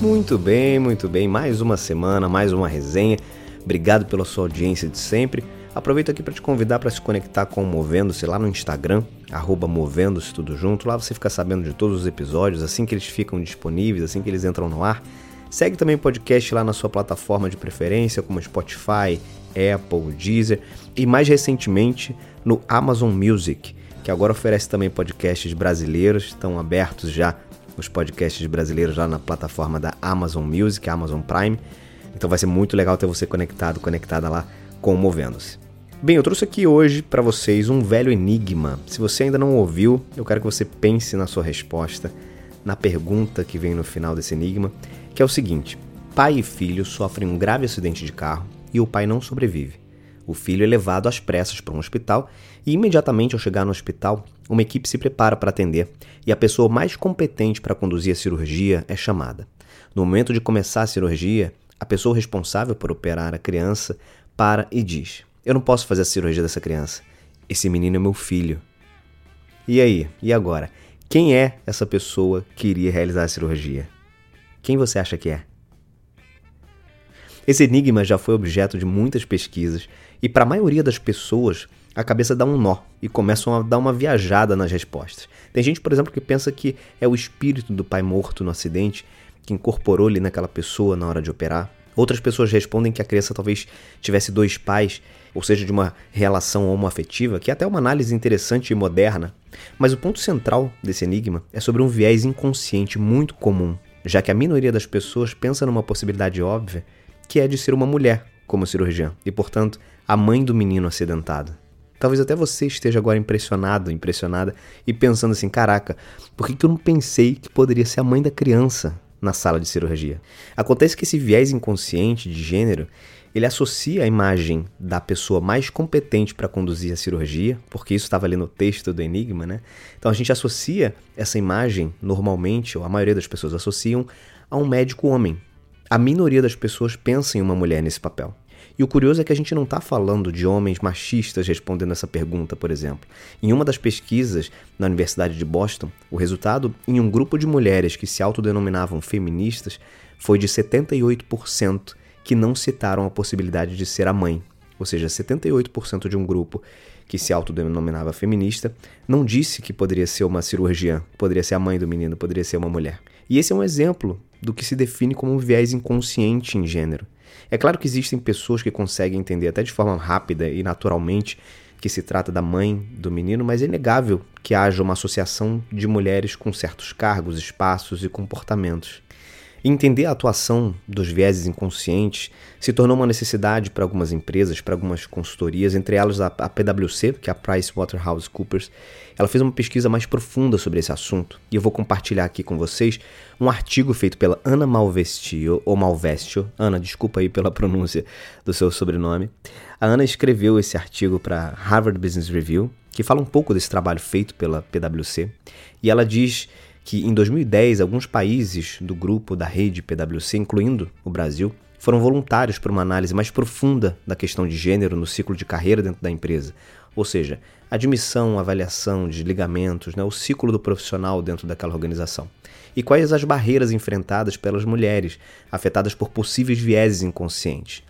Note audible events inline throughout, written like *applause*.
Muito bem, muito bem. Mais uma semana, mais uma resenha. Obrigado pela sua audiência de sempre. Aproveito aqui para te convidar para se conectar com o Movendo-se lá no Instagram, arroba Movendo-se tudo junto. Lá você fica sabendo de todos os episódios, assim que eles ficam disponíveis, assim que eles entram no ar. Segue também o podcast lá na sua plataforma de preferência, como Spotify, Apple, Deezer e mais recentemente no Amazon Music, que agora oferece também podcasts brasileiros, estão abertos já os podcasts brasileiros lá na plataforma da Amazon Music, Amazon Prime. Então vai ser muito legal ter você conectado, conectada lá com o Movendo-se. Bem, eu trouxe aqui hoje para vocês um velho enigma. Se você ainda não ouviu, eu quero que você pense na sua resposta, na pergunta que vem no final desse enigma, que é o seguinte: pai e filho sofrem um grave acidente de carro e o pai não sobrevive. O filho é levado às pressas para um hospital e, imediatamente ao chegar no hospital, uma equipe se prepara para atender e a pessoa mais competente para conduzir a cirurgia é chamada. No momento de começar a cirurgia, a pessoa responsável por operar a criança para e diz: Eu não posso fazer a cirurgia dessa criança. Esse menino é meu filho. E aí? E agora? Quem é essa pessoa que iria realizar a cirurgia? Quem você acha que é? Esse enigma já foi objeto de muitas pesquisas e para a maioria das pessoas a cabeça dá um nó e começam a dar uma viajada nas respostas. Tem gente, por exemplo, que pensa que é o espírito do pai morto no acidente que incorporou ali naquela pessoa na hora de operar. Outras pessoas respondem que a criança talvez tivesse dois pais, ou seja, de uma relação homoafetiva, que é até uma análise interessante e moderna. Mas o ponto central desse enigma é sobre um viés inconsciente muito comum, já que a minoria das pessoas pensa numa possibilidade óbvia, que é de ser uma mulher como cirurgiã, e portanto a mãe do menino acidentado. Talvez até você esteja agora impressionado, impressionada e pensando assim: caraca, por que, que eu não pensei que poderia ser a mãe da criança na sala de cirurgia? Acontece que esse viés inconsciente de gênero ele associa a imagem da pessoa mais competente para conduzir a cirurgia, porque isso estava ali no texto do Enigma, né? Então a gente associa essa imagem, normalmente, ou a maioria das pessoas associam, a um médico homem. A minoria das pessoas pensa em uma mulher nesse papel. E o curioso é que a gente não está falando de homens machistas respondendo essa pergunta, por exemplo. Em uma das pesquisas na Universidade de Boston, o resultado em um grupo de mulheres que se autodenominavam feministas foi de 78% que não citaram a possibilidade de ser a mãe. Ou seja, 78% de um grupo que se autodenominava feminista não disse que poderia ser uma cirurgiã, poderia ser a mãe do menino, poderia ser uma mulher. E esse é um exemplo do que se define como um viés inconsciente em gênero. É claro que existem pessoas que conseguem entender até de forma rápida e naturalmente que se trata da mãe do menino, mas é inegável que haja uma associação de mulheres com certos cargos, espaços e comportamentos. Entender a atuação dos vieses inconscientes se tornou uma necessidade para algumas empresas, para algumas consultorias, entre elas a, PwC, que é a PricewaterhouseCoopers. Ela fez uma pesquisa mais profunda sobre esse assunto e eu vou compartilhar aqui com vocês um artigo feito pela Ana Malvestio, ou Malvestio. Ana, desculpa aí pela *laughs* pronúncia do seu sobrenome. A Ana escreveu esse artigo para Harvard Business Review, que fala um pouco desse trabalho feito pela PwC, e ela diz que em 2010 alguns países do grupo da rede PwC, incluindo o Brasil, foram voluntários para uma análise mais profunda da questão de gênero no ciclo de carreira dentro da empresa, ou seja, admissão, avaliação, desligamentos, né, o ciclo do profissional dentro daquela organização. E quais as barreiras enfrentadas pelas mulheres afetadas por possíveis vieses inconscientes.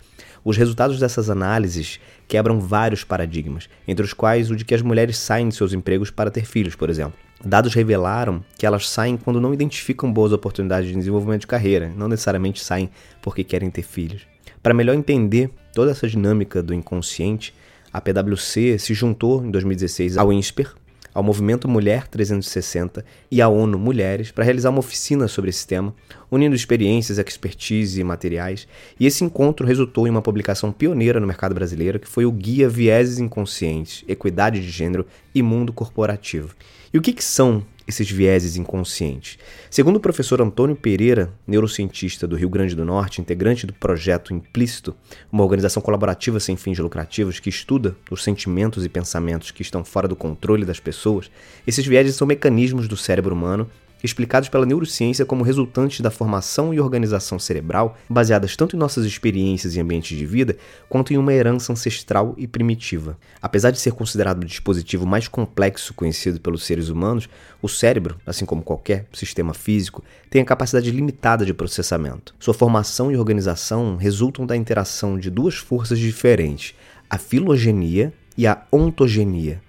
Os resultados dessas análises quebram vários paradigmas, entre os quais o de que as mulheres saem de seus empregos para ter filhos, por exemplo. Dados revelaram que elas saem quando não identificam boas oportunidades de desenvolvimento de carreira, não necessariamente saem porque querem ter filhos. Para melhor entender toda essa dinâmica do inconsciente, a PwC se juntou em 2016 ao INSPER, ao Movimento Mulher 360 e à ONU Mulheres para realizar uma oficina sobre esse tema, unindo experiências, expertise e materiais. E esse encontro resultou em uma publicação pioneira no mercado brasileiro, que foi o Guia Vieses Inconscientes, Equidade de Gênero e Mundo Corporativo. E o que, que são esses vieses inconscientes. Segundo o professor Antônio Pereira, neurocientista do Rio Grande do Norte, integrante do projeto Implícito, uma organização colaborativa sem fins lucrativos que estuda os sentimentos e pensamentos que estão fora do controle das pessoas, esses vieses são mecanismos do cérebro humano explicados pela neurociência como resultantes da formação e organização cerebral, baseadas tanto em nossas experiências e ambientes de vida, quanto em uma herança ancestral e primitiva. Apesar de ser considerado o dispositivo mais complexo conhecido pelos seres humanos, o cérebro, assim como qualquer sistema físico, tem a capacidade limitada de processamento. Sua formação e organização resultam da interação de duas forças diferentes, a filogenia e a ontogenia.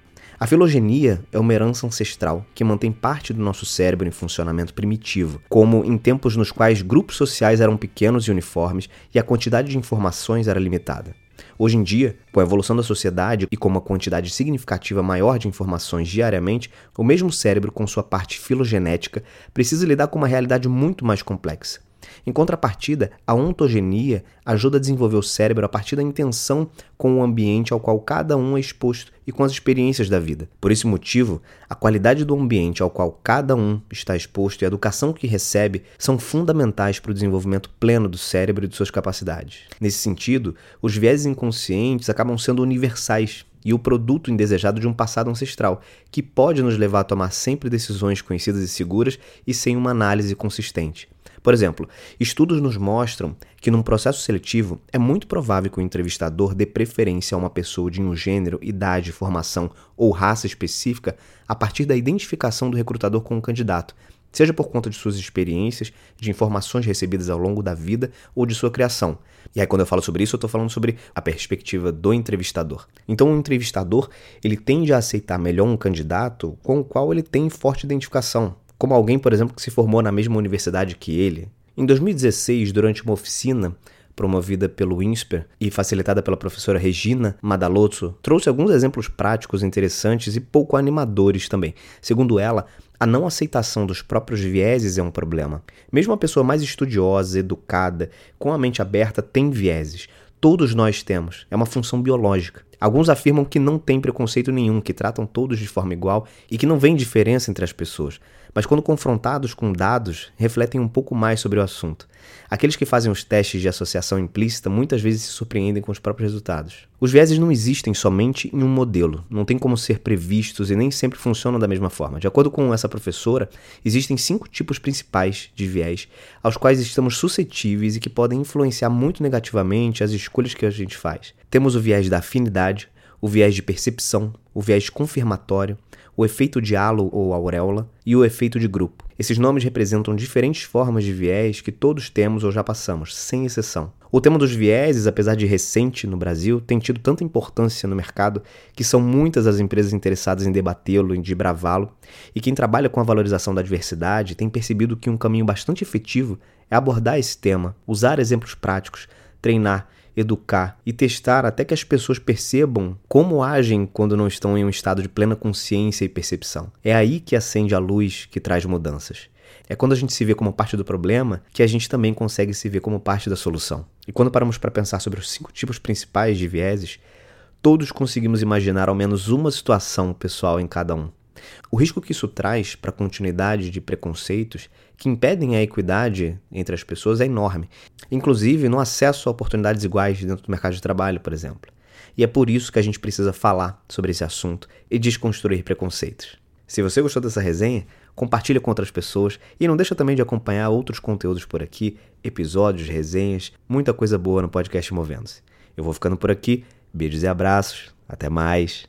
A filogenia é uma herança ancestral que mantém parte do nosso cérebro em funcionamento primitivo, como em tempos nos quais grupos sociais eram pequenos e uniformes e a quantidade de informações era limitada. Hoje em dia, com a evolução da sociedade e com uma quantidade significativa maior de informações diariamente, o mesmo cérebro, com sua parte filogenética, precisa lidar com uma realidade muito mais complexa. Em contrapartida, a ontogenia ajuda a desenvolver o cérebro a partir da intenção com o ambiente ao qual cada um é exposto e com as experiências da vida. Por esse motivo, a qualidade do ambiente ao qual cada um está exposto e a educação que recebe são fundamentais para o desenvolvimento pleno do cérebro e de suas capacidades. Nesse sentido, os viéses inconscientes acabam sendo universais e o produto indesejado de um passado ancestral, que pode nos levar a tomar sempre decisões conhecidas e seguras e sem uma análise consistente. Por exemplo, estudos nos mostram que num processo seletivo é muito provável que o entrevistador dê preferência a uma pessoa de um gênero, idade, formação ou raça específica a partir da identificação do recrutador com o candidato, seja por conta de suas experiências, de informações recebidas ao longo da vida ou de sua criação. E aí quando eu falo sobre isso, eu estou falando sobre a perspectiva do entrevistador. Então o entrevistador, ele tende a aceitar melhor um candidato com o qual ele tem forte identificação, como alguém, por exemplo, que se formou na mesma universidade que ele. Em 2016, durante uma oficina promovida pelo INSPER e facilitada pela professora Regina Madalozzo, trouxe alguns exemplos práticos interessantes e pouco animadores também. Segundo ela, a não aceitação dos próprios vieses é um problema. Mesmo a pessoa mais estudiosa, educada, com a mente aberta, tem vieses. Todos nós temos. É uma função biológica. Alguns afirmam que não tem preconceito nenhum, que tratam todos de forma igual e que não vem diferença entre as pessoas mas quando confrontados com dados, refletem um pouco mais sobre o assunto. Aqueles que fazem os testes de associação implícita muitas vezes se surpreendem com os próprios resultados. Os vieses não existem somente em um modelo, não tem como ser previstos e nem sempre funcionam da mesma forma. De acordo com essa professora, existem cinco tipos principais de viés aos quais estamos suscetíveis e que podem influenciar muito negativamente as escolhas que a gente faz. Temos o viés da afinidade, o viés de percepção, o viés confirmatório, o efeito de halo ou auréola e o efeito de grupo. Esses nomes representam diferentes formas de viés que todos temos ou já passamos, sem exceção. O tema dos vieses, apesar de recente no Brasil, tem tido tanta importância no mercado que são muitas as empresas interessadas em debatê-lo, em desbravá-lo, e quem trabalha com a valorização da diversidade tem percebido que um caminho bastante efetivo é abordar esse tema, usar exemplos práticos, treinar educar e testar até que as pessoas percebam como agem quando não estão em um estado de plena consciência e percepção. É aí que acende a luz que traz mudanças. É quando a gente se vê como parte do problema que a gente também consegue se ver como parte da solução. E quando paramos para pensar sobre os cinco tipos principais de vieses, todos conseguimos imaginar ao menos uma situação pessoal em cada um. O risco que isso traz para a continuidade de preconceitos que impedem a equidade entre as pessoas é enorme, inclusive no acesso a oportunidades iguais dentro do mercado de trabalho, por exemplo. E é por isso que a gente precisa falar sobre esse assunto e desconstruir preconceitos. Se você gostou dessa resenha, compartilha com outras pessoas e não deixa também de acompanhar outros conteúdos por aqui, episódios, resenhas, muita coisa boa no podcast Movendo-se. Eu vou ficando por aqui, beijos e abraços, até mais.